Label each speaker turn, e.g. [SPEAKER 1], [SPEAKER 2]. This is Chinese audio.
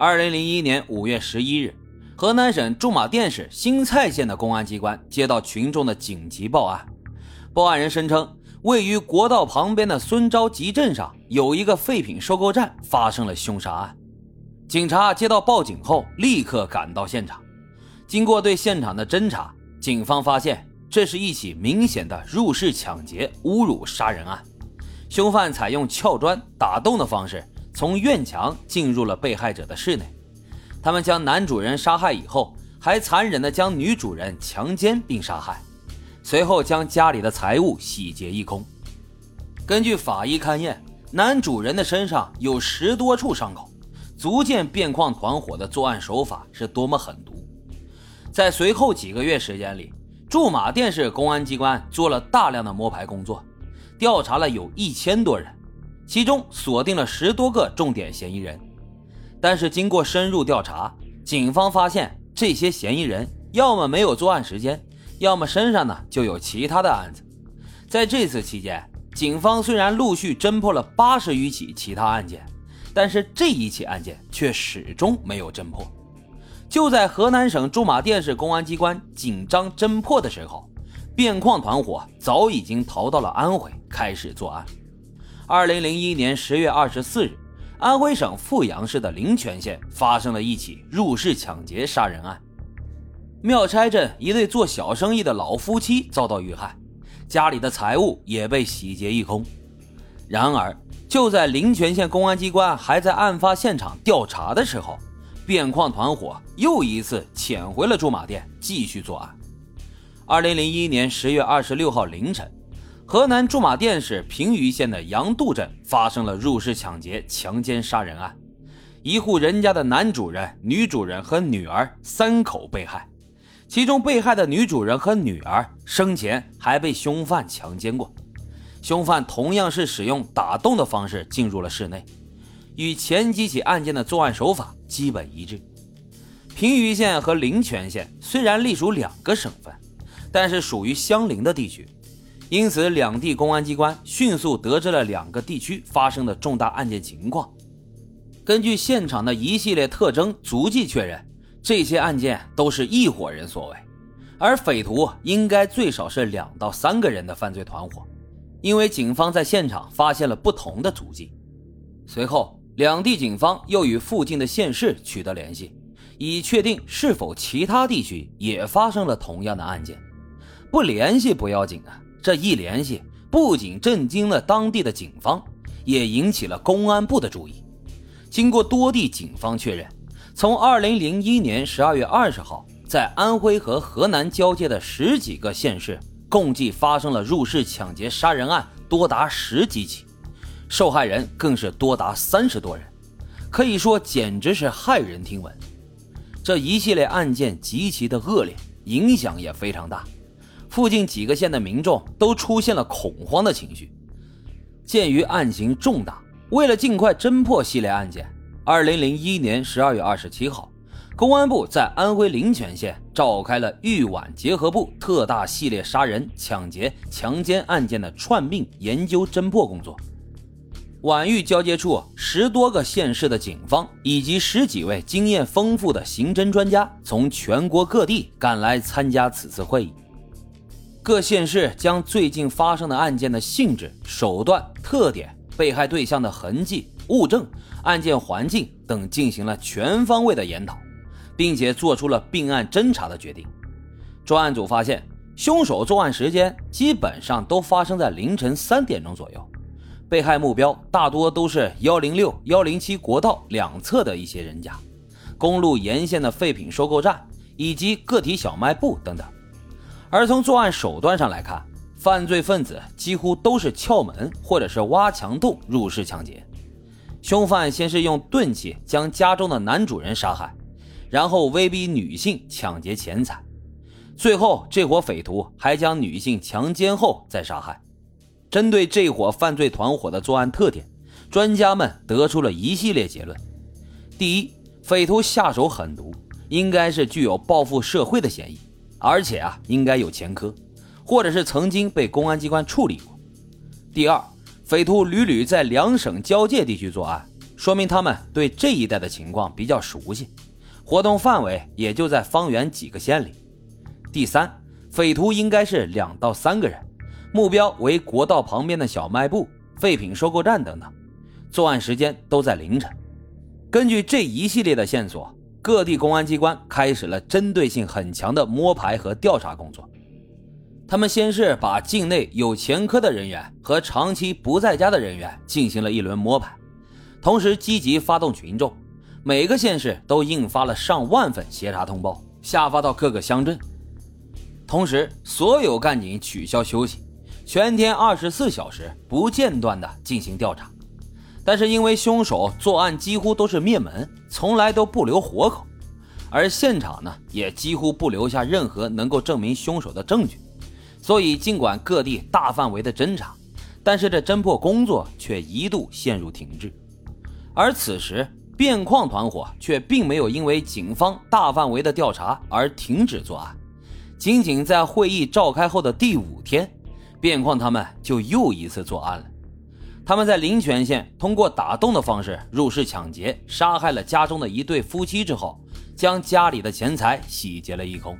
[SPEAKER 1] 二零零一年五月十一日，河南省驻马店市新蔡县的公安机关接到群众的紧急报案，报案人声称，位于国道旁边的孙召集镇上有一个废品收购站发生了凶杀案。警察接到报警后，立刻赶到现场。经过对现场的侦查，警方发现这是一起明显的入室抢劫、侮辱杀人案。凶犯采用撬砖、打洞的方式。从院墙进入了被害者的室内，他们将男主人杀害以后，还残忍地将女主人强奸并杀害，随后将家里的财物洗劫一空。根据法医勘验，男主人的身上有十多处伤口，足见变矿团伙的作案手法是多么狠毒。在随后几个月时间里，驻马店市公安机关做了大量的摸排工作，调查了有一千多人。其中锁定了十多个重点嫌疑人，但是经过深入调查，警方发现这些嫌疑人要么没有作案时间，要么身上呢就有其他的案子。在这次期间，警方虽然陆续侦破了八十余起其他案件，但是这一起案件却始终没有侦破。就在河南省驻马店市公安机关紧张侦破的时候，变矿团伙早已经逃到了安徽，开始作案。二零零一年十月二十四日，安徽省阜阳市的临泉县发生了一起入室抢劫杀人案。庙拆镇一对做小生意的老夫妻遭到遇害，家里的财物也被洗劫一空。然而，就在临泉县公安机关还在案发现场调查的时候，变矿团伙又一次潜回了驻马店，继续作案。二零零一年十月二十六号凌晨。河南驻马店市平舆县的杨渡镇发生了入室抢劫、强奸杀人案，一户人家的男主人、女主人和女儿三口被害，其中被害的女主人和女儿生前还被凶犯强奸过，凶犯同样是使用打洞的方式进入了室内，与前几起案件的作案手法基本一致。平舆县和灵泉县虽然隶属两个省份，但是属于相邻的地区。因此，两地公安机关迅速得知了两个地区发生的重大案件情况。根据现场的一系列特征足迹确认，这些案件都是一伙人所为，而匪徒应该最少是两到三个人的犯罪团伙。因为警方在现场发现了不同的足迹。随后，两地警方又与附近的县市取得联系，以确定是否其他地区也发生了同样的案件。不联系不要紧啊。这一联系，不仅震惊了当地的警方，也引起了公安部的注意。经过多地警方确认，从2001年12月20号，在安徽和河南交界的十几个县市，共计发生了入室抢劫杀人案多达十几起，受害人更是多达三十多人，可以说简直是骇人听闻。这一系列案件极其的恶劣，影响也非常大。附近几个县的民众都出现了恐慌的情绪。鉴于案情重大，为了尽快侦破系列案件，二零零一年十二月二十七号，公安部在安徽临泉县召开了豫皖结合部特大系列杀人、抢劫、强奸案件的串并研究侦破工作。皖豫交界处十多个县市的警方以及十几位经验丰富的刑侦专家从全国各地赶来参加此次会议。各县市将最近发生的案件的性质、手段、特点、被害对象的痕迹、物证、案件环境等进行了全方位的研讨，并且做出了并案侦查的决定。专案组发现，凶手作案时间基本上都发生在凌晨三点钟左右，被害目标大多都是幺零六、幺零七国道两侧的一些人家、公路沿线的废品收购站以及个体小卖部等等。而从作案手段上来看，犯罪分子几乎都是撬门或者是挖墙洞入室抢劫。凶犯先是用钝器将家中的男主人杀害，然后威逼女性抢劫钱财，最后这伙匪徒还将女性强奸后再杀害。针对这伙犯罪团伙的作案特点，专家们得出了一系列结论：第一，匪徒下手狠毒，应该是具有报复社会的嫌疑。而且啊，应该有前科，或者是曾经被公安机关处理过。第二，匪徒屡屡在两省交界地区作案，说明他们对这一带的情况比较熟悉，活动范围也就在方圆几个县里。第三，匪徒应该是两到三个人，目标为国道旁边的小卖部、废品收购站等等，作案时间都在凌晨。根据这一系列的线索，各地公安机关开始了针对性很强的摸排和调查工作。他们先是把境内有前科的人员和长期不在家的人员进行了一轮摸排，同时积极发动群众，每个县市都印发了上万份协查通报，下发到各个乡镇。同时，所有干警取消休息，全天二十四小时不间断地进行调查。但是因为凶手作案几乎都是灭门，从来都不留活口，而现场呢也几乎不留下任何能够证明凶手的证据。所以，尽管各地大范围的侦查，但是这侦破工作却一度陷入停滞。而此时，变矿团伙却并没有因为警方大范围的调查而停止作案。仅仅在会议召开后的第五天，变矿他们就又一次作案了。他们在临泉县通过打洞的方式入室抢劫，杀害了家中的一对夫妻之后，将家里的钱财洗劫了一空。